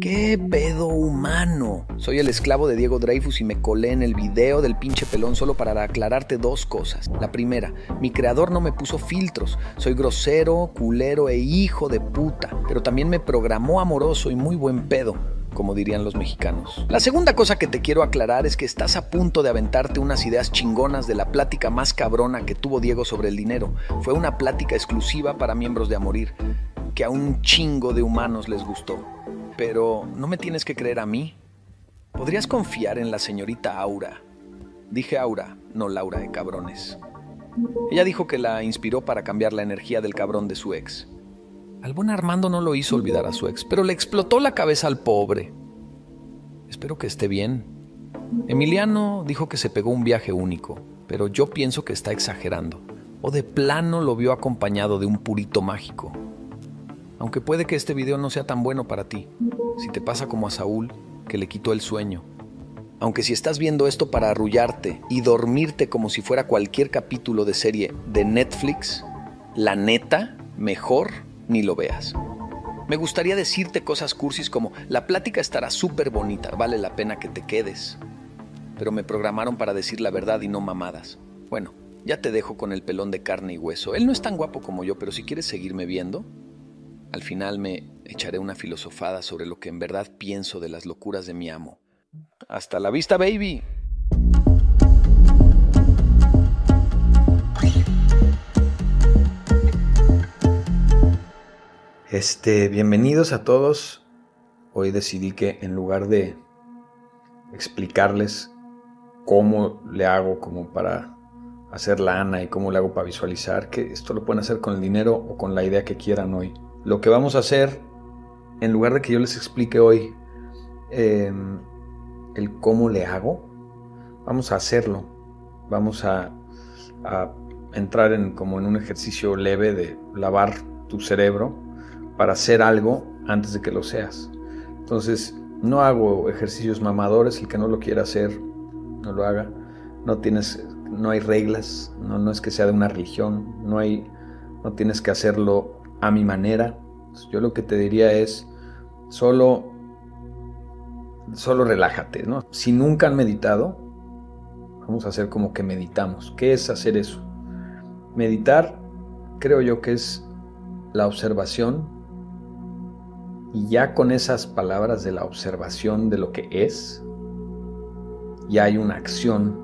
¿Qué pedo humano? Soy el esclavo de Diego Dreyfus y me colé en el video del pinche pelón solo para aclararte dos cosas. La primera, mi creador no me puso filtros. Soy grosero, culero e hijo de puta. Pero también me programó amoroso y muy buen pedo como dirían los mexicanos. La segunda cosa que te quiero aclarar es que estás a punto de aventarte unas ideas chingonas de la plática más cabrona que tuvo Diego sobre el dinero. Fue una plática exclusiva para miembros de Amorir, que a un chingo de humanos les gustó. Pero no me tienes que creer a mí. Podrías confiar en la señorita Aura. Dije Aura, no Laura de cabrones. Ella dijo que la inspiró para cambiar la energía del cabrón de su ex. Al buen Armando no lo hizo olvidar a su ex, pero le explotó la cabeza al pobre. Espero que esté bien. Emiliano dijo que se pegó un viaje único, pero yo pienso que está exagerando. O de plano lo vio acompañado de un purito mágico. Aunque puede que este video no sea tan bueno para ti, si te pasa como a Saúl, que le quitó el sueño. Aunque si estás viendo esto para arrullarte y dormirte como si fuera cualquier capítulo de serie de Netflix, la neta, mejor ni lo veas. Me gustaría decirte cosas cursis como, la plática estará súper bonita, vale la pena que te quedes. Pero me programaron para decir la verdad y no mamadas. Bueno, ya te dejo con el pelón de carne y hueso. Él no es tan guapo como yo, pero si quieres seguirme viendo, al final me echaré una filosofada sobre lo que en verdad pienso de las locuras de mi amo. Hasta la vista, baby. Este, bienvenidos a todos. Hoy decidí que en lugar de explicarles cómo le hago como para hacer lana y cómo le hago para visualizar, que esto lo pueden hacer con el dinero o con la idea que quieran hoy lo que vamos a hacer, en lugar de que yo les explique hoy em, el cómo le hago, vamos a hacerlo. Vamos a, entrar en como en un ejercicio leve de lavar tu cerebro para hacer algo antes de que lo seas. Entonces, no hago ejercicios mamadores, el que no lo quiera hacer, no lo haga. No tienes, no hay reglas, no, no es que sea de una religión, no hay, no tienes que hacerlo a mi manera. Yo lo que te diría es, solo, solo relájate, ¿no? Si nunca han meditado, vamos a hacer como que meditamos. ¿Qué es hacer eso? Meditar, creo yo que es la observación y ya con esas palabras de la observación de lo que es, ya hay una acción.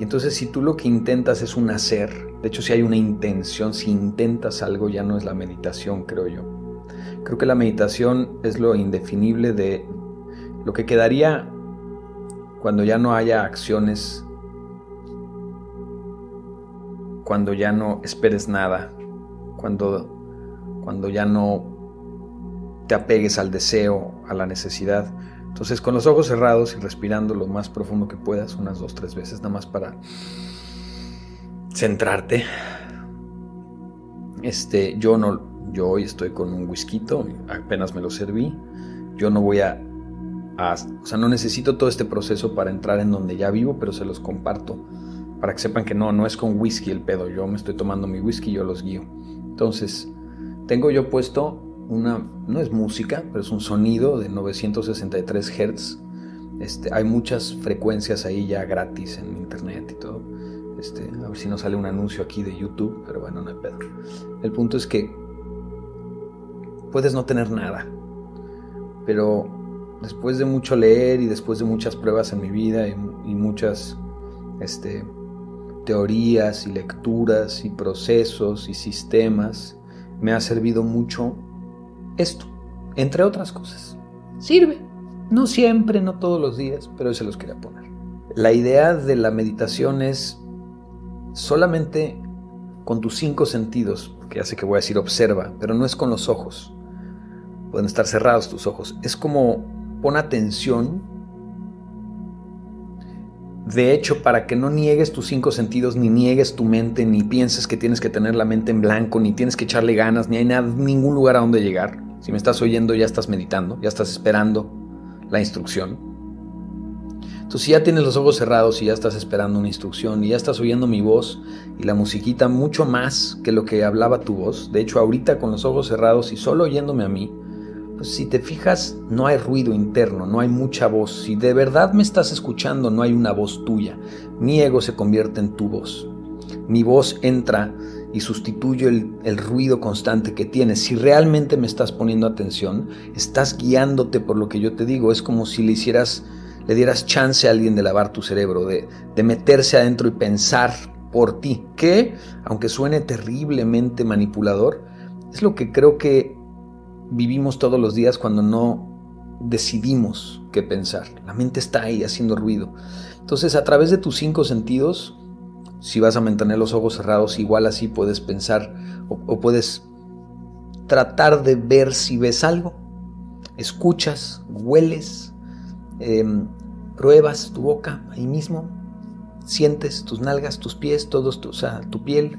Y entonces si tú lo que intentas es un hacer, de hecho, si hay una intención, si intentas algo, ya no es la meditación, creo yo. Creo que la meditación es lo indefinible de lo que quedaría cuando ya no haya acciones, cuando ya no esperes nada, cuando, cuando ya no te apegues al deseo, a la necesidad. Entonces, con los ojos cerrados y respirando lo más profundo que puedas, unas dos, tres veces, nada más para centrarte. Este, yo no, yo hoy estoy con un whisky, apenas me lo serví. Yo no voy a, o sea, no necesito todo este proceso para entrar en donde ya vivo, pero se los comparto para que sepan que no, no es con whisky el pedo. Yo me estoy tomando mi whisky y yo los guío. Entonces, tengo yo puesto una, no es música, pero es un sonido de 963 Hz. Este, hay muchas frecuencias ahí ya gratis en internet y todo. Este, a ver si no sale un anuncio aquí de YouTube, pero bueno, no hay pedo. El punto es que puedes no tener nada, pero después de mucho leer y después de muchas pruebas en mi vida y, muchas este, teorías y lecturas y procesos y sistemas, me ha servido mucho esto, entre otras cosas. Sirve. No siempre, no todos los días, pero se los quería poner. La idea de la meditación es solamente con tus cinco sentidos, porque ya sé que voy a decir observa, pero no es con los ojos. Pueden estar cerrados tus ojos. Es como pon atención. De hecho, para que no niegues tus cinco sentidos, ni niegues tu mente, ni pienses que tienes que tener la mente en blanco, ni tienes que echarle ganas, ni hay nada, ningún lugar a donde llegar. Si me estás oyendo, ya estás meditando, ya estás esperando la instrucción. Entonces, si ya tienes los ojos cerrados y ya estás esperando una instrucción y ya estás oyendo mi voz y la musiquita mucho más que lo que hablaba tu voz, de hecho, ahorita con los ojos cerrados y solo oyéndome a mí, pues si te fijas, no hay ruido interno, no hay mucha voz. Si de verdad me estás escuchando, no hay una voz tuya. Mi ego se convierte en tu voz. Mi voz entra y sustituye el, el, ruido constante que tienes. Si realmente me estás poniendo atención, estás guiándote por lo que yo te digo. Es como si le hicieras, le dieras chance a alguien de lavar tu cerebro, de, de meterse adentro y pensar por ti. Que, aunque suene terriblemente manipulador, es lo que creo que vivimos todos los días cuando no decidimos qué pensar. La mente está ahí haciendo ruido. Entonces, a través de tus cinco sentidos, si vas a mantener los ojos cerrados, igual así puedes pensar o, puedes tratar de ver si ves algo. Escuchas, hueles, em, pruebas tu boca ahí mismo, sientes tus nalgas, tus pies, todos sea, tu piel.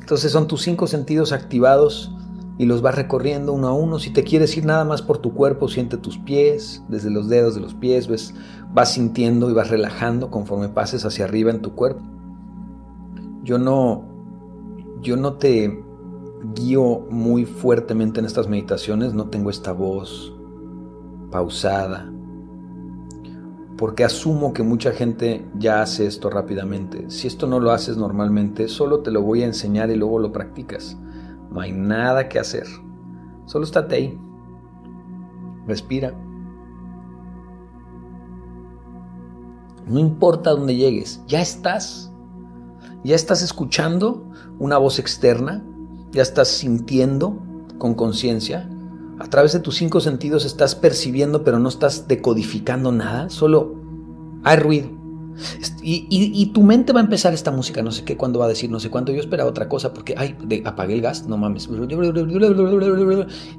Entonces son tus cinco sentidos activados y los vas recorriendo uno a uno. Si te quieres ir nada más por tu cuerpo, siente tus pies, desde los dedos de los pies, ves, vas sintiendo y vas relajando conforme pases hacia arriba en tu cuerpo. Yo no, yo no te guío muy fuertemente en estas meditaciones, no tengo esta voz pausada, porque asumo que mucha gente ya hace esto rápidamente. Si esto no lo haces normalmente, solo te lo voy a enseñar y luego lo practicas. No hay nada que hacer. Solo estate ahí. Respira. No importa dónde llegues, ya estás. Ya estás escuchando una voz externa, ya estás sintiendo con conciencia. A través de tus cinco sentidos estás percibiendo, pero no estás decodificando nada, solo hay ruido. Y, tu mente va a empezar esta música, no sé qué, cuándo va a decir, no sé cuánto. Yo esperaba otra cosa porque, ay, apagué el gas, no mames.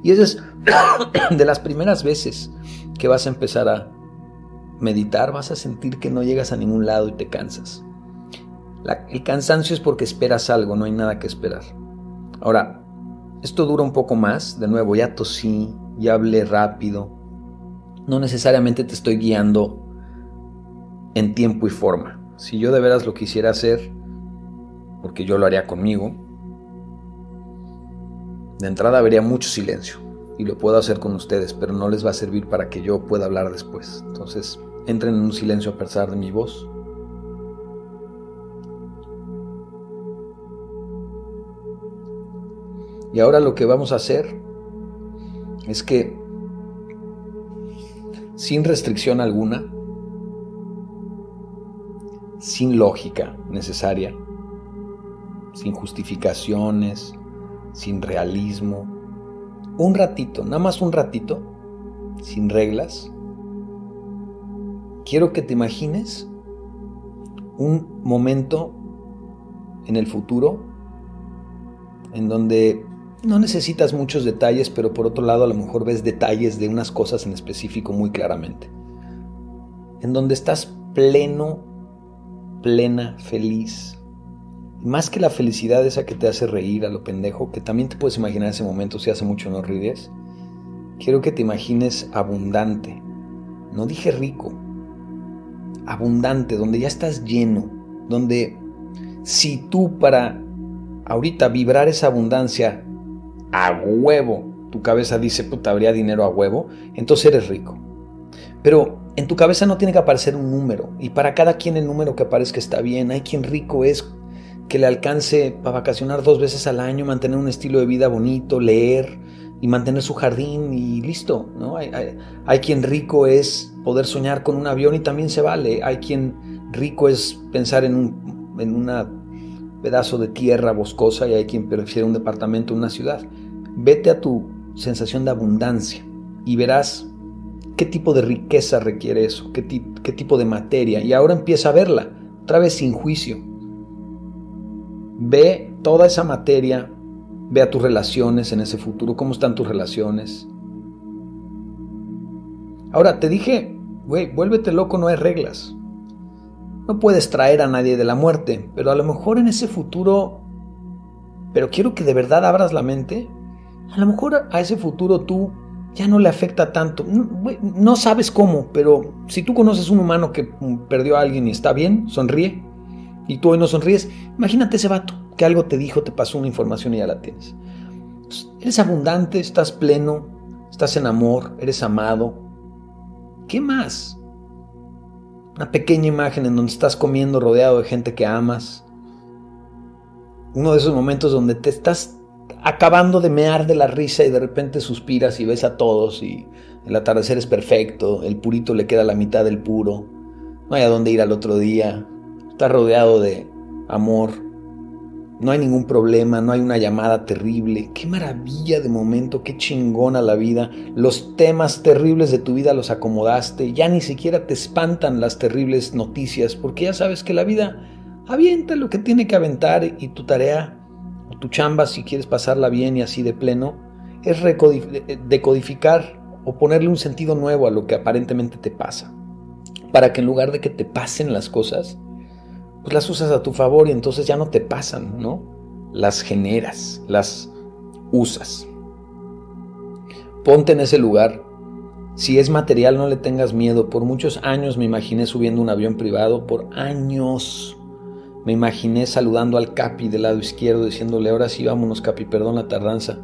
Y esa es de las primeras veces que vas a empezar a meditar, vas a sentir que no llegas a ningún lado y te cansas el cansancio es porque esperas algo, no hay nada que esperar. Ahora, esto dura un poco más, de nuevo, ya tosí, ya hablé rápido. No necesariamente te estoy guiando en tiempo y forma. Si yo de veras lo quisiera hacer, porque yo lo haría conmigo, de entrada habría mucho silencio y lo puedo hacer con ustedes, pero no les va a servir para que yo pueda hablar después. Entonces, entren en un silencio a pesar de mi voz. Y ahora lo que vamos a hacer es que sin restricción alguna, sin lógica necesaria, sin justificaciones, sin realismo, un ratito, nada más un ratito, sin reglas, quiero que te imagines un momento en el futuro en donde no necesitas muchos detalles, pero por otro lado a lo mejor ves detalles de unas cosas en específico muy claramente. En donde estás pleno, plena, feliz. más que la felicidad esa que te hace reír a lo pendejo, que también te puedes imaginar ese momento si hace mucho no ríes, quiero que te imagines abundante. No dije rico. Abundante, donde ya estás lleno, donde si tú para ahorita vibrar esa abundancia a huevo, tu cabeza dice, puta, habría dinero a huevo, entonces eres rico. Pero en tu cabeza no tiene que aparecer un número, y para cada quien el número que aparezca está bien. Hay quien rico es que le alcance para vacacionar dos veces al año, mantener un estilo de vida bonito, leer y mantener su jardín y listo. ¿no? Hay, hay quien rico es poder soñar con un avión y también se vale. Hay quien rico es pensar en, un, en una pedazo de tierra boscosa y hay quien prefiere un departamento en una ciudad. Vete a tu sensación de abundancia y verás qué tipo de riqueza requiere eso, qué, tipo de materia. Y ahora empieza a verla, otra vez sin juicio. Ve toda esa materia, ve a tus relaciones en ese futuro, cómo están tus relaciones. Ahora, te dije, güey, vuélvete loco, no hay reglas. No puedes traer a nadie de la muerte, pero a lo mejor en ese futuro, pero quiero que de verdad abras la mente, a lo mejor a ese futuro tú ya no le afecta tanto. No, sabes cómo, pero si tú conoces un humano que perdió a alguien y está bien, sonríe, y tú hoy no sonríes, imagínate ese vato que algo te dijo, te pasó una información y ya la tienes. eres abundante, estás pleno, estás en amor, eres amado. ¿Qué más? Una pequeña imagen en donde estás comiendo rodeado de gente que amas. Uno de esos momentos donde te estás acabando de mear de la risa y de repente suspiras y ves a todos y el atardecer es perfecto, el purito le queda la mitad del puro, no hay a dónde ir al otro día, está rodeado de amor, no hay ningún problema, no hay una llamada terrible. Qué maravilla de momento, qué chingona la vida. Los temas terribles de tu vida los acomodaste. Ya ni siquiera te espantan las terribles noticias porque ya sabes que la vida avienta lo que tiene que aventar y tu tarea tu chamba, si quieres pasarla bien y así de pleno, es decodificar o ponerle un sentido nuevo a lo que aparentemente te pasa. Para que en lugar de que te pasen las cosas, pues las usas a tu favor y entonces ya no te pasan, ¿no? Las generas, las usas. Ponte en ese lugar. Si es material, no le tengas miedo. Por muchos años me imaginé subiendo un avión privado, por años. Me imaginé saludando al Capi del lado izquierdo, diciéndole, ahora sí, vámonos Capi, perdón la tardanza.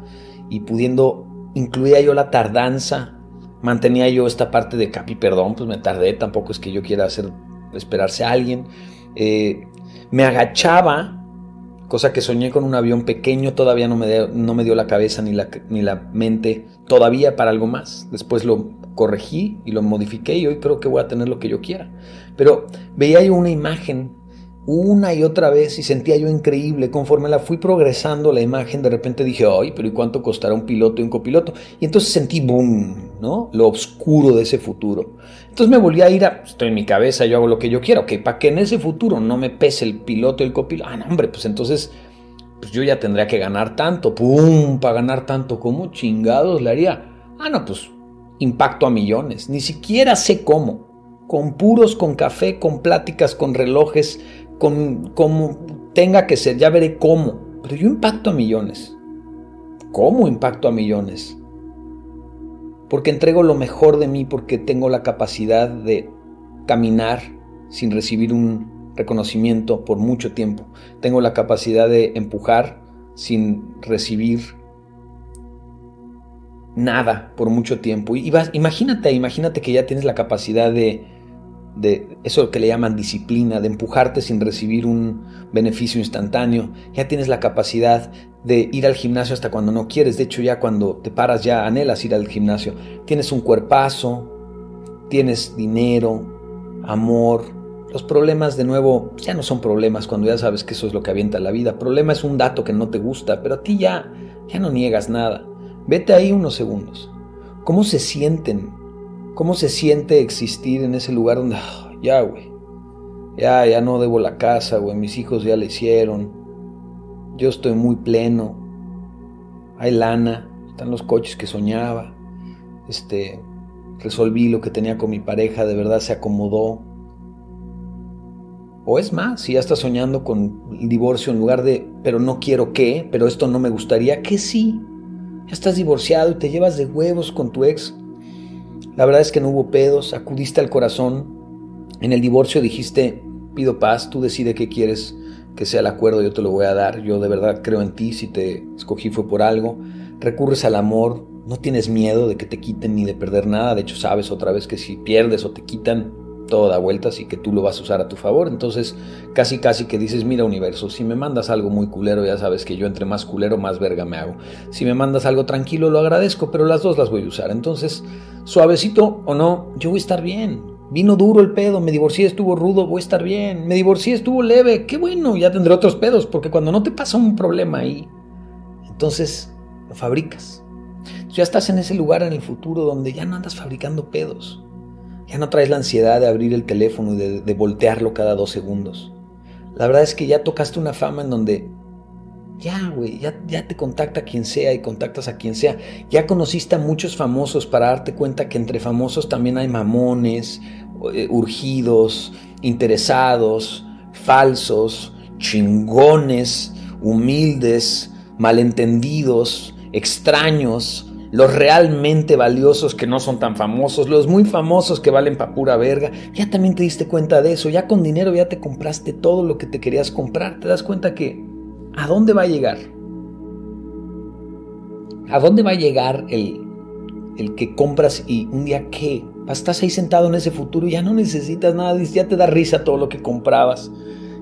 Y pudiendo, incluía yo la tardanza, mantenía yo esta parte de Capi, perdón, pues me tardé, tampoco es que yo quiera hacer esperarse a alguien. Eh, me agachaba, cosa que soñé con un avión pequeño, todavía no me, dio, no me dio la cabeza ni la, ni la mente todavía para algo más. Después lo corregí y lo modifiqué y hoy creo que voy a tener lo que yo quiera. Pero veía yo una imagen una y otra vez y sentía yo increíble. Conforme la fui progresando la imagen, de repente dije, ay, pero ¿y cuánto costará un piloto y un copiloto? Y entonces sentí, boom, ¿no? Lo oscuro de ese futuro. Entonces me volví a ir a, estoy en mi cabeza, yo hago lo que yo quiero, ok, para que en ese futuro no me pese el piloto y el copiloto. Ah, no, hombre, pues entonces pues yo ya tendría que ganar tanto, pum, para ganar tanto, ¿cómo chingados le haría? Ah, no, pues impacto a millones, ni siquiera sé cómo. Con puros, con café, con pláticas, con relojes, con como tenga que ser, ya veré cómo. Pero yo impacto a millones. ¿Cómo impacto a millones? Porque entrego lo mejor de mí, porque tengo la capacidad de caminar sin recibir un reconocimiento por mucho tiempo. Tengo la capacidad de empujar sin recibir nada por mucho tiempo. Y imagínate, imagínate que ya tienes la capacidad de de eso que le llaman disciplina, de empujarte sin recibir un beneficio instantáneo. Ya tienes la capacidad de ir al gimnasio hasta cuando no quieres. De hecho, ya cuando te paras ya anhelas ir al gimnasio. Tienes un cuerpazo, tienes dinero, amor. Los problemas, de nuevo, ya no son problemas cuando ya sabes que eso es lo que avienta la vida. Problema es un dato que no te gusta, pero a ti ya, ya no niegas nada. Vete ahí unos segundos. ¿Cómo se sienten ¿Cómo se siente existir en ese lugar donde, ah, ya, güey, ya, ya no debo la casa, güey, mis hijos ya le hicieron, yo estoy muy pleno, hay lana, están los coches que soñaba, este, resolví lo que tenía con mi pareja, de verdad se acomodó. O es más, si ya estás soñando con el divorcio en lugar de, pero no quiero qué, pero esto no me gustaría, que sí. Ya estás divorciado y te llevas de huevos con tu ex la verdad es que no hubo pedos, acudiste al corazón. En el divorcio dijiste, pido paz, tú decide qué quieres que sea el acuerdo, yo te lo voy a dar. Yo de verdad creo en ti, si te escogí fue por algo. Recurres al amor, no tienes miedo de que te quiten ni de perder nada. De hecho, sabes otra vez que si pierdes o te quitan, todo da vueltas y que tú lo vas a usar a tu favor. Entonces, casi casi que dices, mira universo, si me mandas algo muy culero, ya sabes que yo entre más culero, más verga me hago. Si me mandas algo tranquilo, lo agradezco, pero las dos las voy a usar. Entonces, suavecito o no, yo voy a estar bien. Vino duro el pedo, me divorcié, estuvo rudo, voy a estar bien. Me divorcié, estuvo leve, qué bueno, ya tendré otros pedos, porque cuando no te pasa un problema ahí, entonces lo fabricas. ya estás en ese lugar en el futuro donde ya no andas fabricando pedos ya no traes la ansiedad de abrir el teléfono y de, voltearlo cada dos segundos. La verdad es que ya tocaste una fama en donde ya, güey, ya, ya, te contacta quien sea y contactas a quien sea. Ya conociste a muchos famosos para darte cuenta que entre famosos también hay mamones, eh, urgidos, interesados, falsos, chingones, humildes, malentendidos, extraños, los realmente valiosos que no son tan famosos, los muy famosos que valen pa' pura verga. Ya también te diste cuenta de eso, ya con dinero ya te compraste todo lo que te querías comprar. Te das cuenta que ¿a dónde va a llegar? ¿A dónde va a llegar el, el que compras y un día qué, estás ahí sentado en ese futuro y ya no necesitas nada, ya te da risa todo lo que comprabas,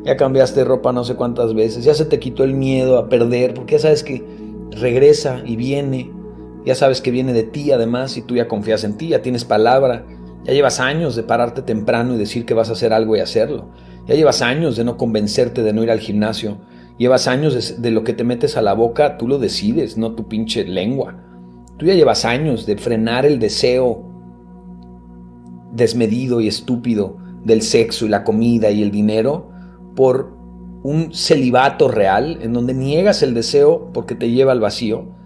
ya cambiaste ropa no sé cuántas veces, ya se te quitó el miedo a perder, porque ya sabes que regresa y viene, ya sabes que viene de ti además y tú ya confías en ti, ya tienes palabra, ya llevas años de pararte temprano y decir que vas a hacer algo y hacerlo, ya llevas años de no convencerte de no ir al gimnasio, llevas años de, lo que te metes a la boca, tú lo decides, no tu pinche lengua. Tú ya llevas años de frenar el deseo desmedido y estúpido del sexo y la comida y el dinero por un celibato real en donde niegas el deseo porque te lleva al vacío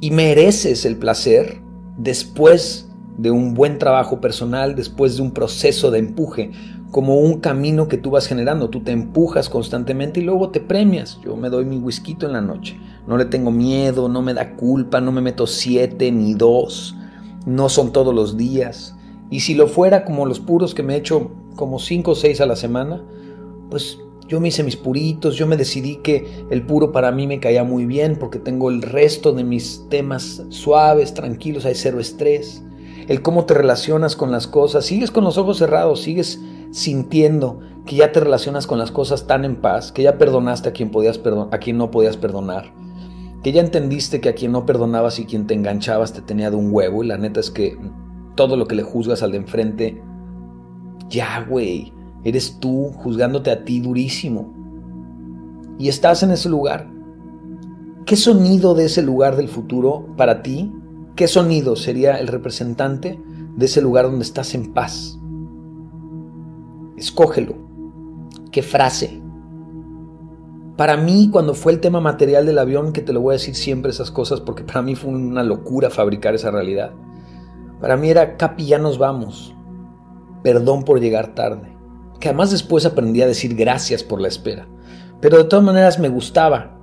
y mereces el placer después de un buen trabajo personal, después de un proceso de empuje, como un camino que tú vas generando. Tú te empujas constantemente y luego te premias. Yo me doy mi whisky en la noche. No le tengo miedo, no me da culpa, no me meto siete ni dos. No son todos los días. Y si lo fuera como los puros que me he hecho como cinco o seis a la semana, pues yo me hice mis puritos, yo me decidí que el puro para mí me caía muy bien porque tengo el resto de mis temas suaves, tranquilos, hay cero estrés. El cómo te relacionas con las cosas, sigues con los ojos cerrados, sigues sintiendo que ya te relacionas con las cosas tan en paz, que ya perdonaste a quien, podías a quien no podías perdonar, que ya entendiste que a quien no perdonabas y quien te enganchabas te tenía de un huevo, y la neta es que todo lo que le juzgas al de enfrente, ya, güey, eres tú juzgándote a ti durísimo. Y estás en ese lugar. ¿Qué sonido de ese lugar del futuro para ti? ¿Qué sonido sería el representante de ese lugar donde estás en paz? Escógelo. ¿Qué frase? Para mí, cuando fue el tema material del avión, que te lo voy a decir siempre esas cosas, porque para mí fue una locura fabricar esa realidad. Para mí era, Capi, ya nos vamos. Perdón por llegar tarde. Que además después aprendí a decir gracias por la espera. Pero de todas maneras me gustaba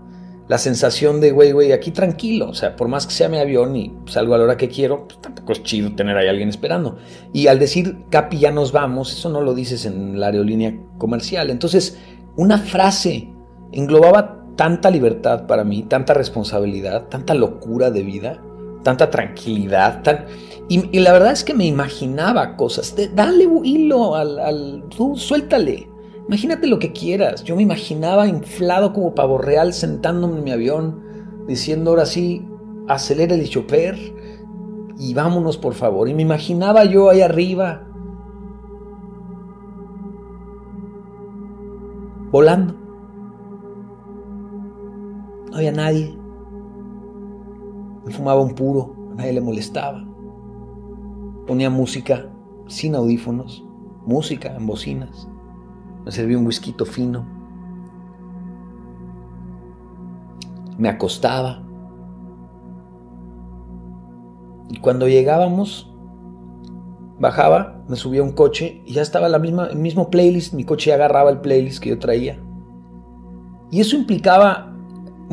la sensación de, güey, güey, aquí tranquilo. O sea, por más que sea mi avión y salgo a la hora que quiero, pues tampoco es chido tener ahí a alguien esperando. Y al decir, Capi, ya nos vamos, eso no lo dices en la aerolínea comercial. Entonces, una frase englobaba tanta libertad para mí, tanta responsabilidad, tanta locura de vida, tanta tranquilidad, tan... Y, la verdad es que me imaginaba cosas. dale hilo al, al... Tú suéltale. Imagínate lo que quieras. Yo me imaginaba inflado como pavo real sentándome en mi avión, diciendo ahora sí, acelera el chofer y vámonos por favor. Y me imaginaba yo ahí arriba, volando. No había nadie. Me fumaba un puro, a nadie le molestaba. Ponía música sin audífonos, música en bocinas. Me serví un whisky fino. Me acostaba. Y cuando llegábamos, bajaba, me subía a un coche y ya estaba la misma, el mismo playlist. Mi coche agarraba el playlist que yo traía. Y eso implicaba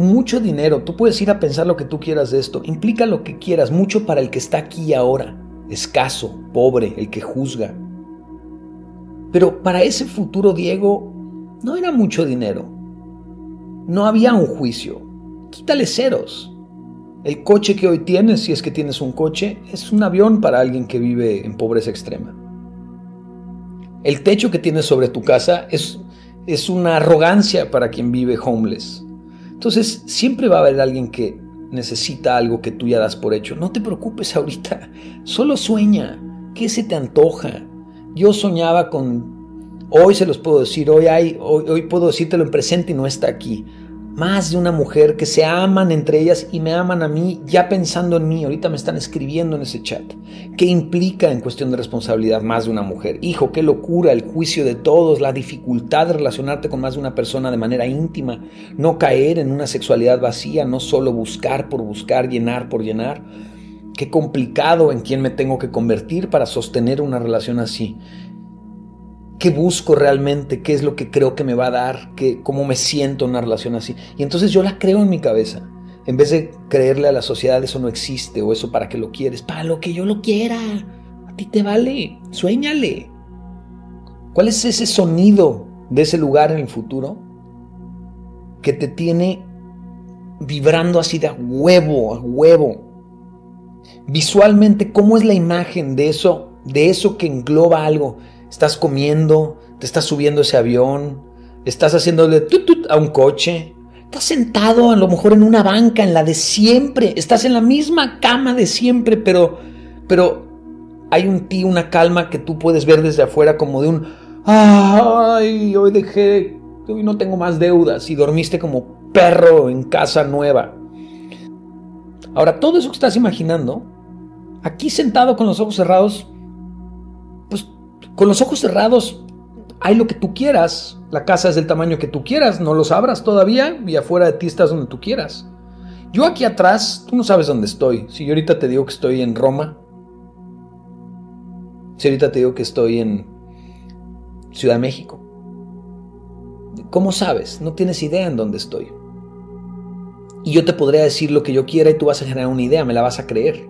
mucho dinero. Tú puedes ir a pensar lo que tú quieras de esto. Implica lo que quieras, mucho para el que está aquí ahora. Escaso, pobre, el que juzga, pero para ese futuro Diego no era mucho dinero. No había un juicio. Quítale ceros. El coche que hoy tienes, si es que tienes un coche, es un avión para alguien que vive en pobreza extrema. El techo que tienes sobre tu casa es, es una arrogancia para quien vive homeless. Entonces, siempre va a haber alguien que necesita algo que tú ya das por hecho. No te preocupes ahorita, solo sueña. ¿Qué se te antoja? Yo soñaba con, hoy se los puedo decir, hoy, hay, hoy, puedo decírtelo en presente y no está aquí. Más de una mujer que se aman entre ellas y me aman a mí ya pensando en mí. Ahorita me están escribiendo en ese chat. ¿Qué implica en cuestión de responsabilidad más de una mujer? Hijo, qué locura, el juicio de todos, la dificultad de relacionarte con más de una persona de manera íntima, no caer en una sexualidad vacía, no solo buscar por buscar, llenar por llenar. Qué complicado en quién me tengo que convertir para sostener una relación así. ¿Qué busco realmente? ¿Qué es lo que creo que me va a dar? ¿Qué, ¿Cómo me siento en una relación así? Y entonces yo la creo en mi cabeza. En vez de creerle a la sociedad eso no existe o eso para qué lo quieres, para lo que yo lo quiera. A ti te vale, sueñale. ¿Cuál es ese sonido de ese lugar en el futuro que te tiene vibrando así de huevo, a huevo? Visualmente, ¿cómo es la imagen de eso, de eso que engloba algo? Estás comiendo, te estás subiendo ese avión, estás haciéndole tut, a un coche, estás sentado a lo mejor en una banca, en la de siempre, estás en la misma cama de siempre, pero, pero hay un ti, una calma que tú puedes ver desde afuera como de un, ay, hoy dejé, hoy no tengo más deudas y dormiste como perro en casa nueva. Ahora, todo eso que estás imaginando, aquí sentado con los ojos cerrados, con los ojos cerrados hay lo que tú quieras, la casa es del tamaño que tú quieras, no lo sabrás todavía y afuera de ti estás donde tú quieras. Yo aquí atrás, tú no sabes dónde estoy. Si yo ahorita te digo que estoy en Roma, si ahorita te digo que estoy en Ciudad México, ¿cómo sabes? No tienes idea en dónde estoy. Y yo te podría decir lo que yo quiera y tú vas a generar una idea, me la vas a creer.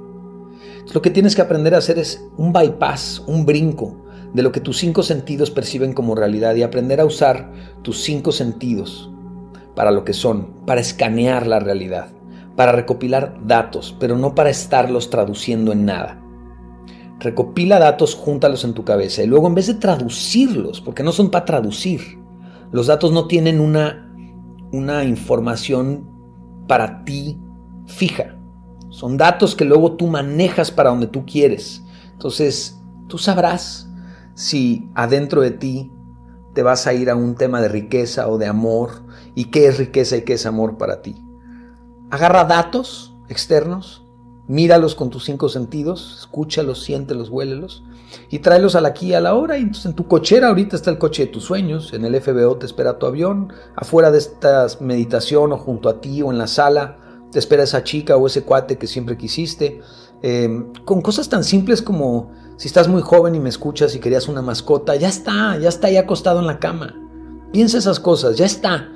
lo que tienes que aprender a hacer es un bypass, un brinco de lo que tus cinco sentidos perciben como realidad y aprender a usar tus cinco sentidos para lo que son, para escanear la realidad, para recopilar datos, pero no para estarlos traduciendo en nada. Recopila datos, júntalos en tu cabeza y luego en vez de traducirlos, porque no son para traducir, los datos no tienen una, una información para ti fija. Son datos que luego tú manejas para donde tú quieres. Entonces, tú sabrás si adentro de ti te vas a ir a un tema de riqueza o de amor y qué es riqueza y qué es amor para ti. Agarra datos externos míralos con tus cinco sentidos, escúchalos, siéntelos, huélelos y tráelos al aquí y a la hora. Y entonces en tu cochera ahorita está el coche de tus sueños, en el FBO te espera tu avión, afuera de esta meditación o junto a ti o en la sala te espera esa chica o ese cuate que siempre quisiste. Em, con cosas tan simples como si estás muy joven y me escuchas y querías una mascota, ya está, ya está ahí acostado en la cama. Piensa esas cosas, ya está.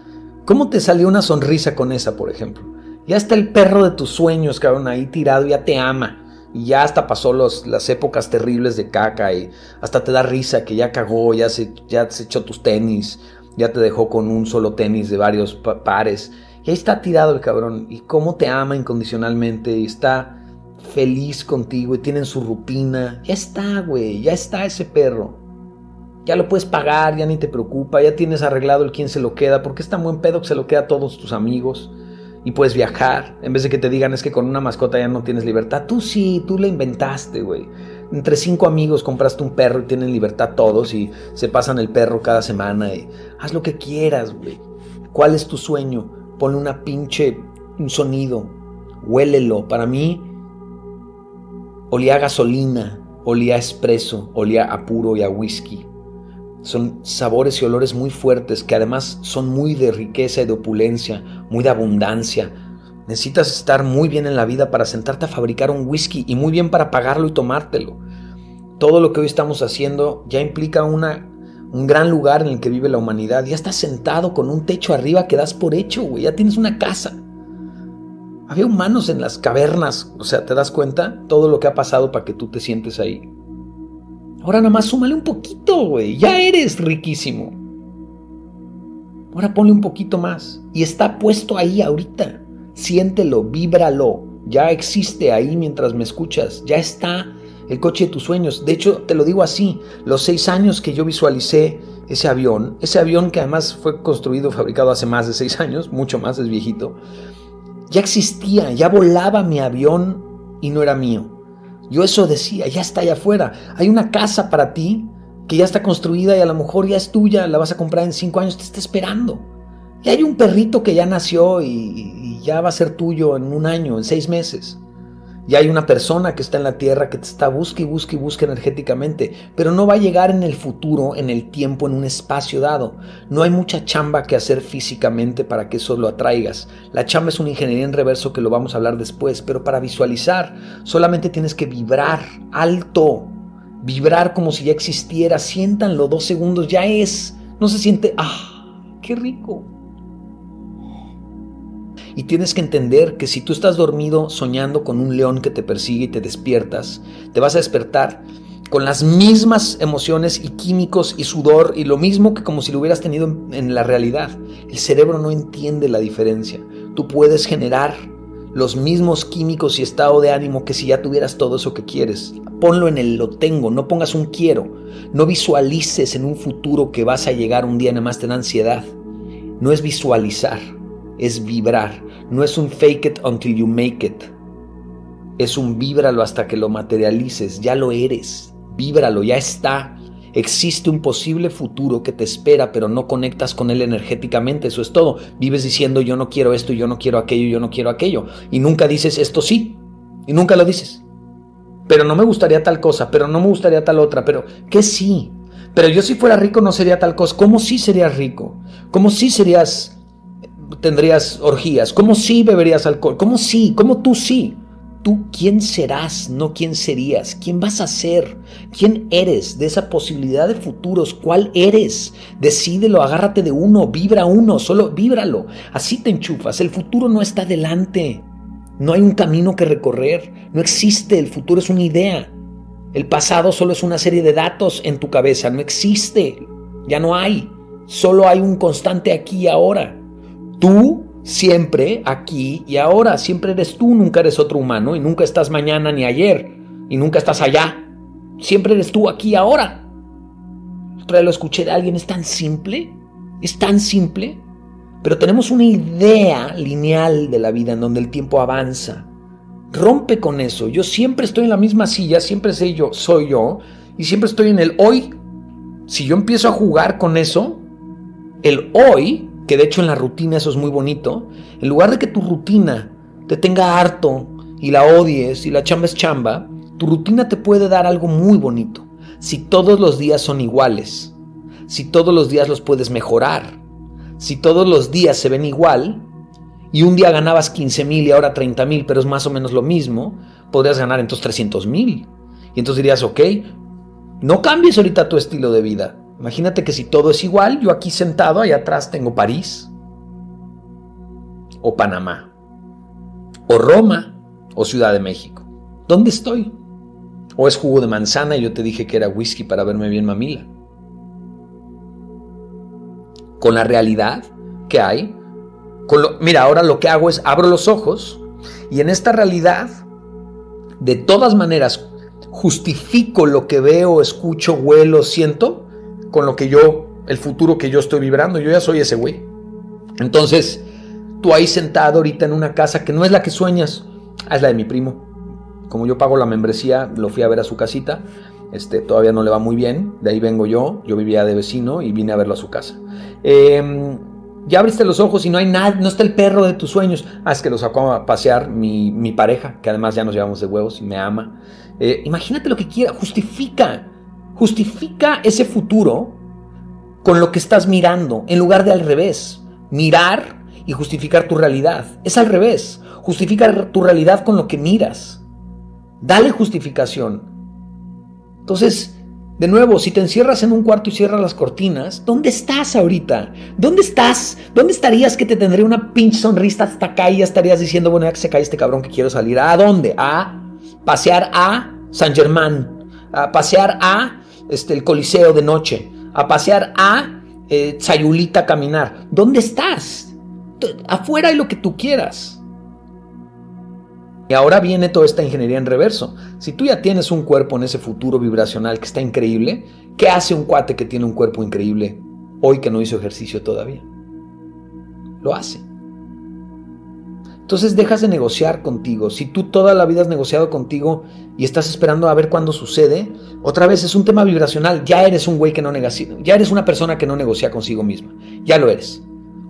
¿Cómo te salió una sonrisa con esa, por ejemplo? Ya está el perro de tus sueños, cabrón, ahí tirado, ya te ama. Y ya hasta pasó los, las épocas terribles de caca y hasta te da risa que ya cagó, ya se, ya se echó tus tenis, ya te dejó con un solo tenis de varios pares. Y ahí está tirado el cabrón. Y cómo te ama incondicionalmente y está feliz contigo y tienen su rutina. Ya está, güey, ya está ese perro. Ya lo puedes pagar, ya ni te preocupa, ya tienes arreglado el quién se lo queda, porque es tan buen pedo que se lo queda a todos tus amigos y puedes viajar. En vez de que te digan es que con una mascota ya no tienes libertad. Tú sí, tú la inventaste, güey. Entre cinco amigos compraste un perro y tienen libertad todos y se pasan el perro cada semana y haz lo que quieras, güey. ¿Cuál es tu sueño? Ponle una pinche, un sonido. Huélelo. Para mí, olía a gasolina, olía a espresso, olía a puro y a whisky. Son sabores y olores muy fuertes que además son muy de riqueza y de opulencia, muy de abundancia. Necesitas estar muy bien en la vida para sentarte a fabricar un whisky y muy bien para pagarlo y tomártelo. Todo lo que hoy estamos haciendo ya implica una, un gran lugar en el que vive la humanidad. Ya estás sentado con un techo arriba que das por hecho, güey. Ya tienes una casa. Había humanos en las cavernas. O sea, ¿te das cuenta? Todo lo que ha pasado para que tú te sientes ahí. Ahora nada más súmale un poquito, güey. Ya eres riquísimo. Ahora ponle un poquito más. Y está puesto ahí ahorita. Siéntelo, víbralo. Ya existe ahí mientras me escuchas. Ya está el coche de tus sueños. De hecho, te lo digo así. Los seis años que yo visualicé ese avión, ese avión que además fue construido, fabricado hace más de seis años, mucho más, es viejito, ya existía, ya volaba mi avión y no era mío. Yo eso decía, ya está allá afuera. Hay una casa para ti que ya está construida y a lo mejor ya es tuya, la vas a comprar en cinco años, te está esperando. Y hay un perrito que ya nació y, y ya va a ser tuyo en un año, en seis meses. Y hay una persona que está en la tierra que te está busca y busca y busca energéticamente, pero no va a llegar en el futuro, en el tiempo, en un espacio dado. No hay mucha chamba que hacer físicamente para que eso lo atraigas. La chamba es una ingeniería en reverso que lo vamos a hablar después, pero para visualizar solamente tienes que vibrar alto, vibrar como si ya existiera. Siéntanlo dos segundos, ya es. No se siente, ah, qué rico. Y tienes que entender que si tú estás dormido soñando con un león que te persigue y te despiertas, te vas a despertar con las mismas emociones y químicos y sudor y lo mismo que como si lo hubieras tenido en, la realidad. El cerebro no entiende la diferencia. Tú puedes generar los mismos químicos y estado de ánimo que si ya tuvieras todo eso que quieres. Ponlo en el lo tengo, no pongas un quiero. No visualices en un futuro que vas a llegar un día, nada más te da ansiedad. No es visualizar, es vibrar. No es un fake it until you make it. Es un víbralo hasta que lo materialices, ya lo eres. Víbralo, ya está. Existe un posible futuro que te espera, pero no conectas con él energéticamente, eso es todo. Vives diciendo yo no quiero esto, yo no quiero aquello, yo no quiero aquello. Y nunca dices esto sí. Y nunca lo dices. Pero no me gustaría tal cosa, pero no me gustaría tal otra, pero ¿qué sí? Pero yo si fuera rico no sería tal cosa. ¿Cómo sí serías rico? ¿Cómo sí serías, tendrías orgías? ¿Cómo sí beberías alcohol? ¿Cómo sí? ¿Cómo tú sí? Tú quién serás, no quién serías, quién vas a ser, quién eres de esa posibilidad de futuros, cuál eres. Decídelo, agárrate de uno, vibra uno, solo víbralo. Así te enchufas. El futuro no está delante. No hay un camino que recorrer. No existe. El futuro es una idea. El pasado solo es una serie de datos en tu cabeza. No existe. Ya no hay. Solo hay un constante aquí y ahora. Tú siempre aquí y ahora. Siempre eres tú, nunca eres otro humano y nunca estás mañana ni ayer y nunca estás allá. Siempre eres tú aquí y ahora. Otra vez lo escuché de alguien, es tan simple, es tan simple, pero tenemos una idea lineal de la vida en donde el tiempo avanza. Rompe con eso. Yo siempre estoy en la misma silla, siempre sé yo, soy yo, y siempre estoy en el hoy. Si yo empiezo a jugar con eso, el hoy que de hecho en la rutina eso es muy bonito, en lugar de que tu rutina te tenga harto y la odies y la chamba es chamba, tu rutina te puede dar algo muy bonito. Si todos los días son iguales, si todos los días los puedes mejorar, si todos los días se ven igual, y un día ganabas 15 mil y ahora 30 mil, pero es más o menos lo mismo, podrías ganar entonces 300 mil. Y entonces dirías, ok, no cambies ahorita tu estilo de vida, Imagínate que si todo es igual, yo aquí sentado, allá atrás tengo París, o Panamá, o Roma, o Ciudad de México. ¿Dónde estoy? O es jugo de manzana y yo te dije que era whisky para verme bien mamila. Con la realidad que hay, con lo, mira, ahora lo que hago es abro los ojos y en esta realidad, de todas maneras, justifico lo que veo, escucho, huelo, siento con lo que yo, el futuro que yo estoy vibrando. Yo ya soy ese güey. Entonces, tú ahí sentado ahorita en una casa que no es la que sueñas, ah, es la de mi primo. Como yo pago la membresía, lo fui a ver a su casita. Este, todavía no le va muy bien, de ahí vengo yo, yo vivía de vecino y vine a verlo a su casa. Em, ya abriste los ojos y no hay nada, no está el perro de tus sueños. Ah, es que lo sacó a pasear mi, pareja, que además ya nos llevamos de huevos y me ama. Eh, imagínate lo que quiera, justifica. Justifica ese futuro con lo que estás mirando, en lugar de al revés. Mirar y justificar tu realidad. Es al revés. Justifica tu realidad con lo que miras. Dale justificación. Entonces, de nuevo, si te encierras en un cuarto y cierras las cortinas, ¿dónde estás ahorita? ¿Dónde estás? ¿Dónde estarías que te tendría una pinche sonrisa hasta acá y ya estarías diciendo, bueno, ya que se cae este cabrón que quiero salir? ¿A dónde? A pasear a San Germán, a pasear a este, el Coliseo de noche, a pasear a eh, Sayulita a caminar. ¿Dónde estás? Afuera hay lo que tú quieras. Y ahora viene toda esta ingeniería en reverso. Si tú ya tienes un cuerpo en ese futuro vibracional que está increíble, ¿qué hace un cuate que tiene un cuerpo increíble hoy que no hizo ejercicio todavía? Lo hace. Entonces dejas de negociar contigo. Si tú toda la vida has negociado contigo y estás esperando a ver cuándo sucede, otra vez es un tema vibracional. Ya eres un güey que no negocia, ya eres una persona que no negocia consigo misma. Ya lo eres.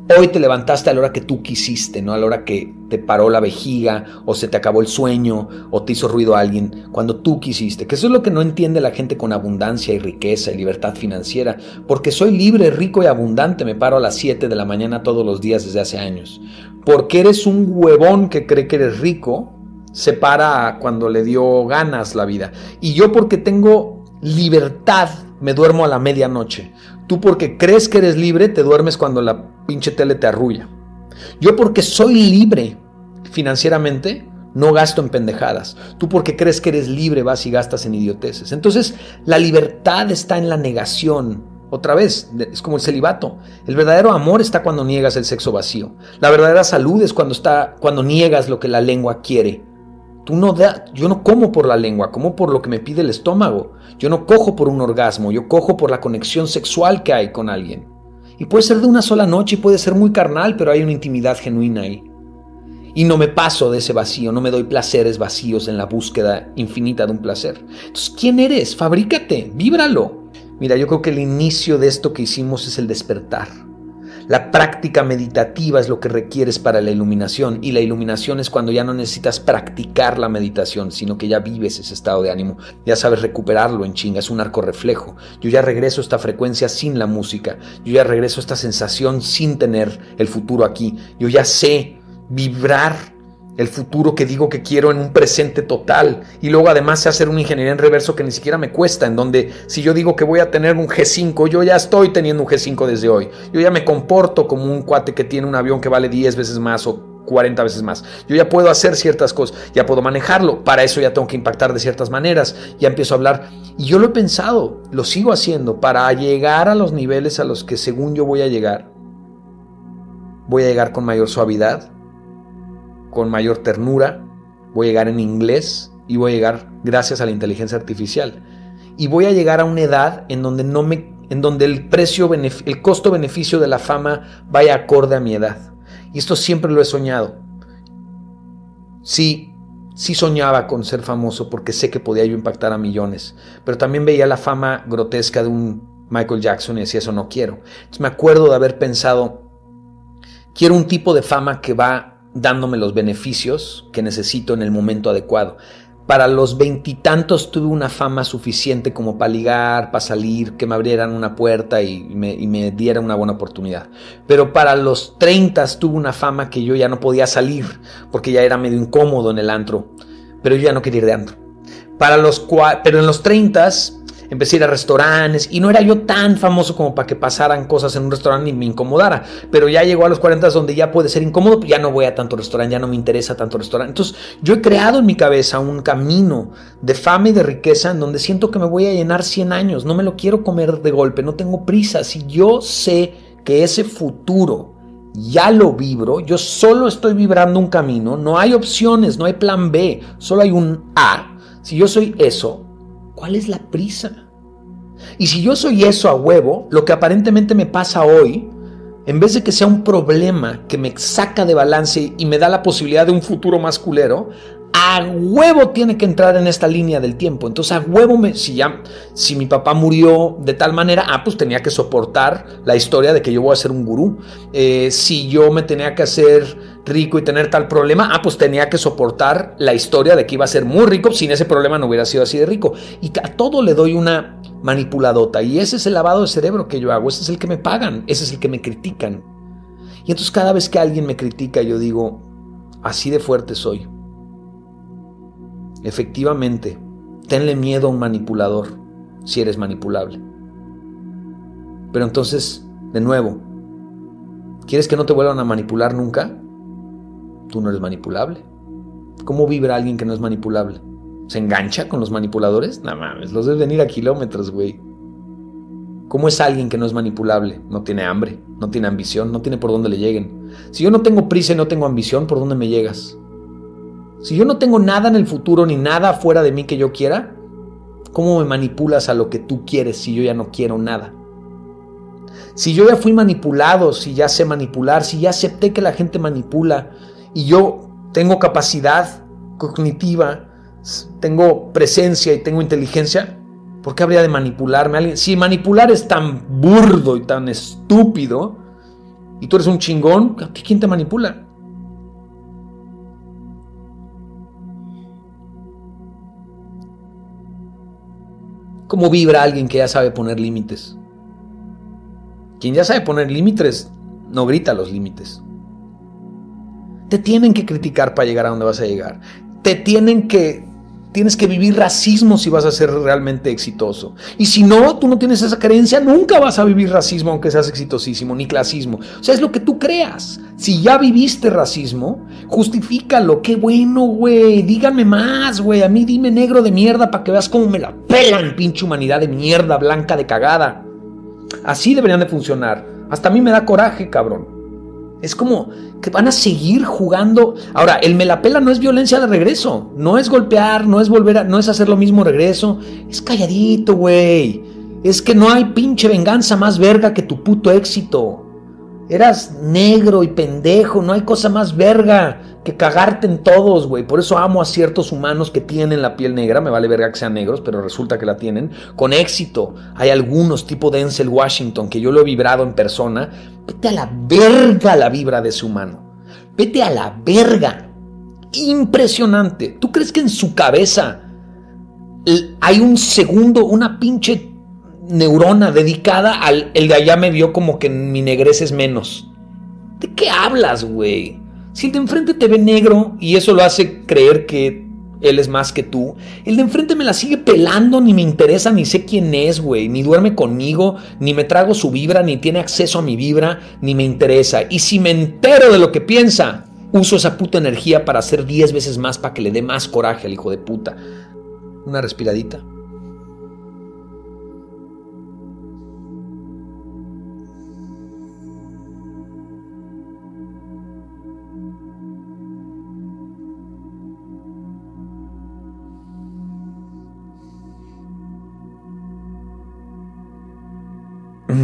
Hoy te levantaste a la hora que tú quisiste, no a la hora que te paró la vejiga o se te acabó el sueño o te hizo ruido alguien, cuando tú quisiste. Que eso es lo que no entiende la gente con abundancia y riqueza y libertad financiera. Porque soy libre, rico y abundante, me paro a las 7 de la mañana todos los días desde hace años. Porque eres un huevón que cree que eres rico, se para cuando le dio ganas la vida. Y yo porque tengo libertad me duermo a la medianoche. Tú porque crees que eres libre, te duermes cuando la pinche tele te arrulla. Yo porque soy libre financieramente, no gasto en pendejadas. Tú porque crees que eres libre, vas y gastas en idioteces. Entonces, la libertad está en la negación. Otra vez, es como el celibato. El verdadero amor está cuando niegas el sexo vacío. La verdadera salud es cuando está cuando niegas lo que la lengua quiere. Tú no da, yo no como por la lengua, como por lo que me pide el estómago. Yo no cojo por un orgasmo, yo cojo por la conexión sexual que hay con alguien. Y puede ser de una sola noche y puede ser muy carnal, pero hay una intimidad genuina ahí. Y no me paso de ese vacío, no me doy placeres vacíos en la búsqueda infinita de un placer. Entonces, ¿quién eres? Fabrícate, víbralo. Mira, yo creo que el inicio de esto que hicimos es el despertar. La práctica meditativa es lo que requieres para la iluminación y la iluminación es cuando ya no necesitas practicar la meditación, sino que ya vives ese estado de ánimo, ya sabes recuperarlo en chinga, es un arco reflejo. Yo ya regreso esta frecuencia sin la música, yo ya regreso esta sensación sin tener el futuro aquí, yo ya sé vibrar el futuro que digo que quiero en un presente total. Y luego además sé hacer una ingeniería en reverso que ni siquiera me cuesta, en donde si yo digo que voy a tener un G5, yo ya estoy teniendo un G5 desde hoy. Yo ya me comporto como un cuate que tiene un avión que vale 10 veces más o 40 veces más. Yo ya puedo hacer ciertas cosas, ya puedo manejarlo, para eso ya tengo que impactar de ciertas maneras, ya empiezo a hablar. Y yo lo he pensado, lo sigo haciendo, para llegar a los niveles a los que según yo voy a llegar, voy a llegar con mayor suavidad, con mayor ternura, voy a llegar en inglés y voy a llegar gracias a la inteligencia artificial. Y voy a llegar a una edad en donde no me en donde el precio el costo beneficio de la fama vaya acorde a mi edad. Y esto siempre lo he soñado. Sí, sí soñaba con ser famoso porque sé que podía yo impactar a millones, pero también veía la fama grotesca de un Michael Jackson y decía eso no quiero. Entonces me acuerdo de haber pensado quiero un tipo de fama que va dándome los beneficios que necesito en el momento adecuado. Para los veintitantos tuve una fama suficiente como para ligar, para salir, que me abrieran una puerta y me, y me dieran una buena oportunidad. Pero para los treintas tuve una fama que yo ya no podía salir porque ya era medio incómodo en el antro. Pero yo ya no quería ir de antro. Para los pero en los treintas empecé a ir a restaurantes y no era yo tan famoso como para que pasaran cosas en un restaurante y me incomodara, pero ya llegó a los 40 donde ya puede ser incómodo, pues ya no voy a tanto restaurante, ya no me interesa tanto restaurante. Entonces yo he creado en mi cabeza un camino de fama y de riqueza en donde siento que me voy a llenar 100 años, no me lo quiero comer de golpe, no tengo prisa, si yo sé que ese futuro ya lo vibro, yo solo estoy vibrando un camino, no hay opciones, no hay plan B, solo hay un A. Si yo soy eso, ¿cuál es la prisa? Y si yo soy eso a huevo, lo que aparentemente me pasa hoy, en vez de que sea un problema que me saca de balance y me da la posibilidad de un futuro más culero, a huevo tiene que entrar en esta línea del tiempo. Entonces, a huevo, me, si, ya, si mi papá murió de tal manera, ah, pues tenía que soportar la historia de que yo voy a ser un gurú. Eh, si yo me tenía que hacer rico y tener tal problema, ah, pues tenía que soportar la historia de que iba a ser muy rico, sin ese problema no hubiera sido así de rico. Y a todo le doy una manipuladota. Y ese es el lavado de cerebro que yo hago, ese es el que me pagan, ese es el que me critican. Y entonces cada vez que alguien me critica, yo digo, así de fuerte soy. Efectivamente, tenle miedo a un manipulador si eres manipulable. Pero entonces, de nuevo, ¿quieres que no te vuelvan a manipular nunca? Tú no eres manipulable. ¿Cómo vibra alguien que no es manipulable? ¿Se engancha con los manipuladores? No mames, los debes venir a kilómetros, güey. ¿Cómo es alguien que no es manipulable? No tiene hambre, no tiene ambición, no tiene por dónde le lleguen. Si yo no tengo prisa y no tengo ambición, ¿por dónde me llegas? Si yo no tengo nada en el futuro ni nada fuera de mí que yo quiera, ¿cómo me manipulas a lo que tú quieres si yo ya no quiero nada? Si yo ya fui manipulado, si ya sé manipular, si ya acepté que la gente manipula y yo tengo capacidad cognitiva tengo presencia y tengo inteligencia, ¿por qué habría de manipularme a alguien? Si manipular es tan burdo y tan estúpido, y tú eres un chingón, quién te manipula? ¿Cómo vibra alguien que ya sabe poner límites? Quien ya sabe poner límites no grita los límites. Te tienen que criticar para llegar a donde vas a llegar. Te tienen que Tienes que vivir racismo si vas a ser realmente exitoso. Y si no, tú no tienes esa creencia, nunca vas a vivir racismo aunque seas exitosísimo, ni clasismo. O sea, es lo que tú creas. Si ya viviste racismo, justifícalo. Qué bueno, güey. Díganme más, güey. A mí dime negro de mierda para que veas cómo me la pelan, pinche humanidad de mierda blanca de cagada. Así deberían de funcionar. Hasta a mí me da coraje, cabrón. Es como que van a seguir jugando. Ahora, el me la pela no es violencia de regreso. No es golpear, no es volver a. no es hacer lo mismo regreso. Es calladito, güey. Es que no hay pinche venganza más verga que tu puto éxito. Eras negro y pendejo, no hay cosa más verga que cagarte en todos, güey. Por eso amo a ciertos humanos que tienen la piel negra, me vale verga que sean negros, pero resulta que la tienen, con éxito. Hay algunos, tipo Denzel Washington, que yo lo he vibrado en persona. Vete a la verga la vibra de ese humano. Vete a la verga. Impresionante. ¿Tú crees que en su cabeza hay un segundo, una pinche neurona dedicada al el de allá me vio como que mi negrez es menos. ¿De qué hablas, güey? Si el de enfrente te ve negro y eso lo hace creer que él es más que tú, el de enfrente me la sigue pelando, ni me interesa, ni sé quién es, güey, ni duerme conmigo, ni me trago su vibra, ni tiene acceso a mi vibra, ni me interesa. Y si me entero de lo que piensa, uso esa puta energía para hacer 10 veces más para que le dé más coraje al hijo de puta. Una respiradita. Ay,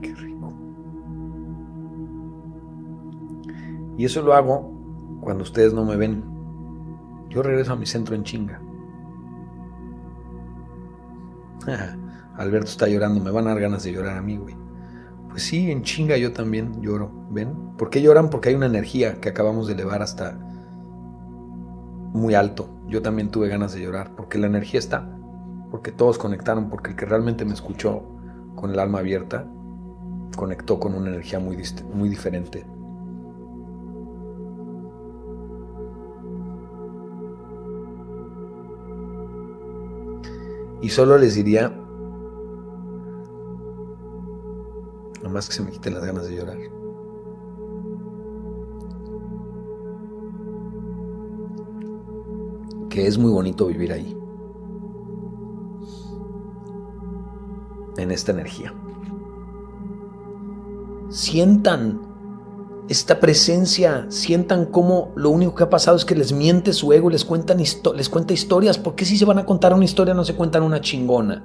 qué rico. Y eso lo hago cuando ustedes no me ven. Yo regreso a mi centro en chinga. Alberto está llorando, me van a dar ganas de llorar a mí, güey. Pues sí, en chinga yo también lloro, ¿ven? ¿Por qué lloran? Porque hay una energía que acabamos de elevar hasta muy alto. Yo también tuve ganas de llorar, porque la energía está, porque todos conectaron, porque el que realmente me escuchó con el alma abierta, conectó con una energía muy, muy diferente. Y solo les diría, nomás que se me quiten las ganas de llorar. Que es muy bonito vivir ahí. En esta energía. Sientan esta presencia, sientan cómo lo único que ha pasado es que les miente su ego, les, cuentan les cuenta historias. ¿Por qué si se van a contar una historia no se cuentan una chingona?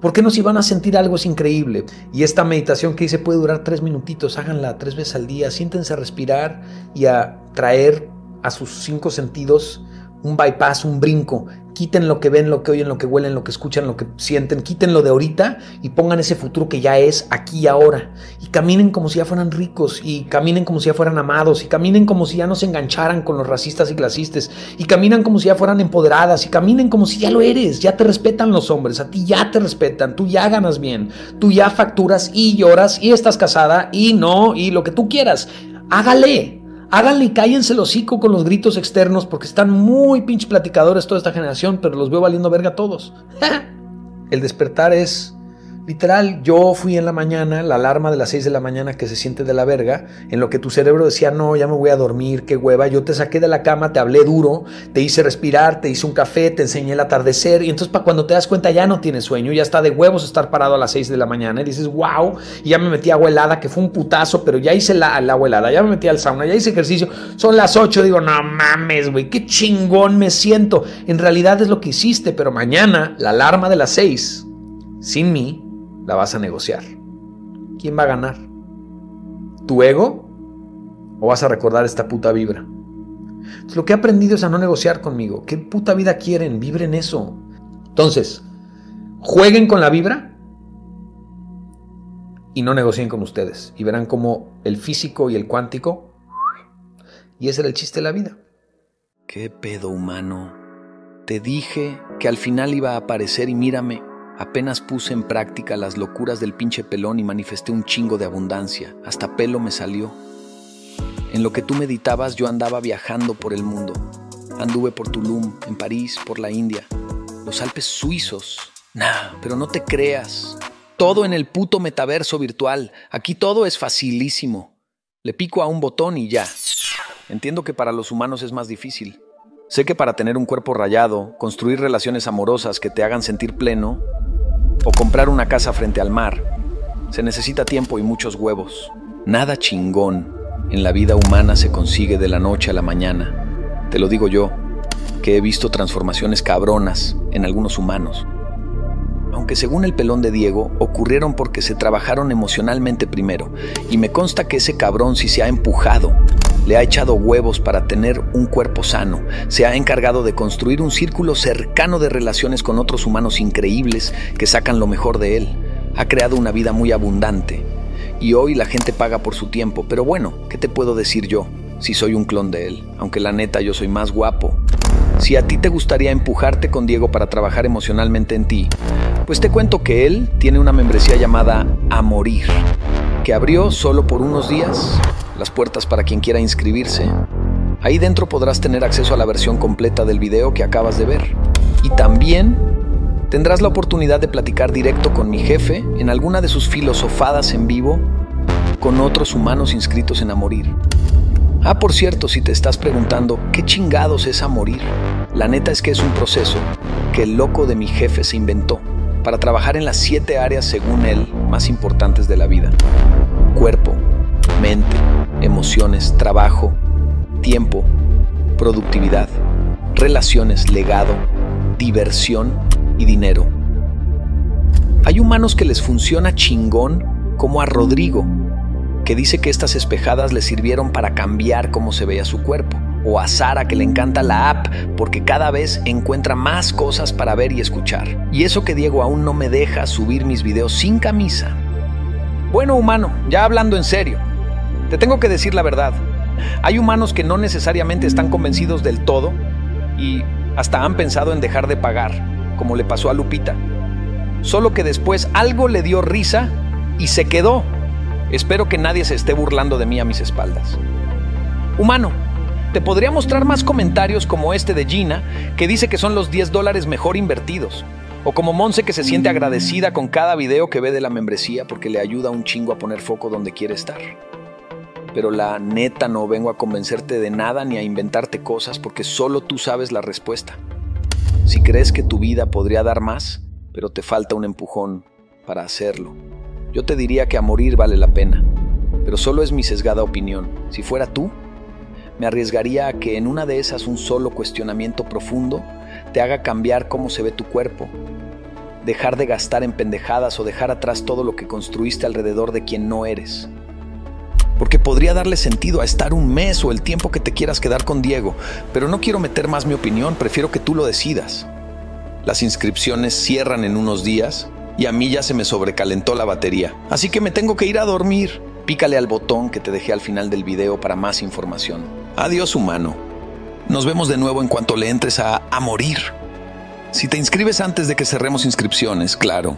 ¿Por qué no si van a sentir algo es increíble? Y esta meditación que dice puede durar tres minutitos, háganla tres veces al día, siéntense a respirar y a traer a sus cinco sentidos un bypass, un brinco quiten lo que ven, lo que oyen, lo que huelen, lo que escuchan, lo que sienten, quiten lo de ahorita y pongan ese futuro que ya es aquí y ahora. Y caminen como si ya fueran ricos, y caminen como si ya fueran amados, y caminen como si ya no se engancharan con los racistas y clasistas, y caminan como si ya fueran empoderadas, y caminen como si ya lo eres, ya te respetan los hombres, a ti ya te respetan, tú ya ganas bien, tú ya facturas y lloras y estás casada y no, y lo que tú quieras. Hágale, Háganle y cállense el hocico con los gritos externos porque están muy pinche platicadores toda esta generación, pero los veo valiendo verga a todos. el despertar es Literal, yo fui en la mañana, la alarma de las 6 de la mañana que se siente de la verga, en lo que tu cerebro decía, no, ya me voy a dormir, qué hueva, yo te saqué de la cama, te hablé duro, te hice respirar, te hice un café, te enseñé el atardecer, y entonces para cuando te das cuenta ya no tienes sueño, ya está de huevos estar parado a las 6 de la mañana, y dices, wow, y ya me metí agua helada, que fue un putazo, pero ya hice la, agua helada, ya me metí al sauna, ya hice ejercicio, son las 8, digo, no mames, güey, qué chingón me siento. En realidad es lo que hiciste, pero mañana la alarma de las 6, sin mí, la vas a negociar. ¿Quién va a ganar? ¿Tu ego? ¿O vas a recordar esta puta vibra? lo que he aprendido es a no negociar conmigo. ¿Qué puta vida quieren? Vibren eso. Entonces, jueguen con la vibra y no negocien con ustedes. Y verán como el físico y el cuántico. Y ese era el chiste de la vida. ¿Qué pedo humano? Te dije que al final iba a aparecer y mírame. Apenas puse en práctica las locuras del pinche pelón y manifesté un chingo de abundancia. Hasta pelo me salió. En lo que tú meditabas yo andaba viajando por el mundo. Anduve por Tulum, en París, por la India. Los Alpes suizos. Nah, pero no te creas. Todo en el puto metaverso virtual. Aquí todo es facilísimo. Le pico a un botón y ya. Entiendo que para los humanos es más difícil. Sé que para tener un cuerpo rayado, construir relaciones amorosas que te hagan sentir pleno, o comprar una casa frente al mar, se necesita tiempo y muchos huevos. Nada chingón en la vida humana se consigue de la noche a la mañana. Te lo digo yo, que he visto transformaciones cabronas en algunos humanos. Aunque según el pelón de Diego, ocurrieron porque se trabajaron emocionalmente primero, y me consta que ese cabrón si se ha empujado, le ha echado huevos para tener un cuerpo sano, se ha encargado de construir un círculo cercano de relaciones con otros humanos increíbles que sacan lo mejor de él, ha creado una vida muy abundante, y hoy la gente paga por su tiempo, pero bueno, ¿qué te puedo decir yo? Si soy un clon de él, aunque la neta yo soy más guapo. Si a ti te gustaría empujarte con Diego para trabajar emocionalmente en ti, pues te cuento que él tiene una membresía llamada A Morir, que abrió solo por unos días las puertas para quien quiera inscribirse. Ahí dentro podrás tener acceso a la versión completa del video que acabas de ver. Y también tendrás la oportunidad de platicar directo con mi jefe en alguna de sus filosofadas en vivo con otros humanos inscritos en A Morir. Ah, por cierto, si te estás preguntando, ¿qué chingados es A Morir? La neta es que es un proceso que el loco de mi jefe se inventó para trabajar en las siete áreas, según él, más importantes de la vida. Cuerpo, mente, emociones, trabajo, tiempo, productividad, relaciones, legado, diversión y dinero. Hay humanos que les funciona chingón como a Rodrigo, que dice que estas espejadas le sirvieron para cambiar cómo se veía su cuerpo, o a Sara que le encanta la app porque cada vez encuentra más cosas para ver y escuchar. Y eso que Diego aún no me deja subir mis videos sin camisa. Bueno, humano, ya hablando en serio, te tengo que decir la verdad. Hay humanos que no necesariamente están convencidos del todo y hasta han pensado en dejar de pagar, como le pasó a Lupita. Solo que después algo le dio risa y se quedó. Espero que nadie se esté burlando de mí a mis espaldas. Humano, te podría mostrar más comentarios como este de Gina, que dice que son los 10 dólares mejor invertidos. O como Monse que se siente agradecida con cada video que ve de la membresía porque le ayuda un chingo a poner foco donde quiere estar pero la neta no vengo a convencerte de nada ni a inventarte cosas porque solo tú sabes la respuesta. Si crees que tu vida podría dar más, pero te falta un empujón para hacerlo, yo te diría que a morir vale la pena, pero solo es mi sesgada opinión. Si fuera tú, me arriesgaría a que en una de esas un solo cuestionamiento profundo te haga cambiar cómo se ve tu cuerpo, dejar de gastar en pendejadas o dejar atrás todo lo que construiste alrededor de quien no eres porque podría darle sentido a estar un mes o el tiempo que te quieras quedar con Diego, pero no quiero meter más mi opinión, prefiero que tú lo decidas. Las inscripciones cierran en unos días y a mí ya se me sobrecalentó la batería, así que me tengo que ir a dormir. Pícale al botón que te dejé al final del video para más información. Adiós humano. Nos vemos de nuevo en cuanto le entres a A Morir. Si te inscribes antes de que cerremos inscripciones, claro.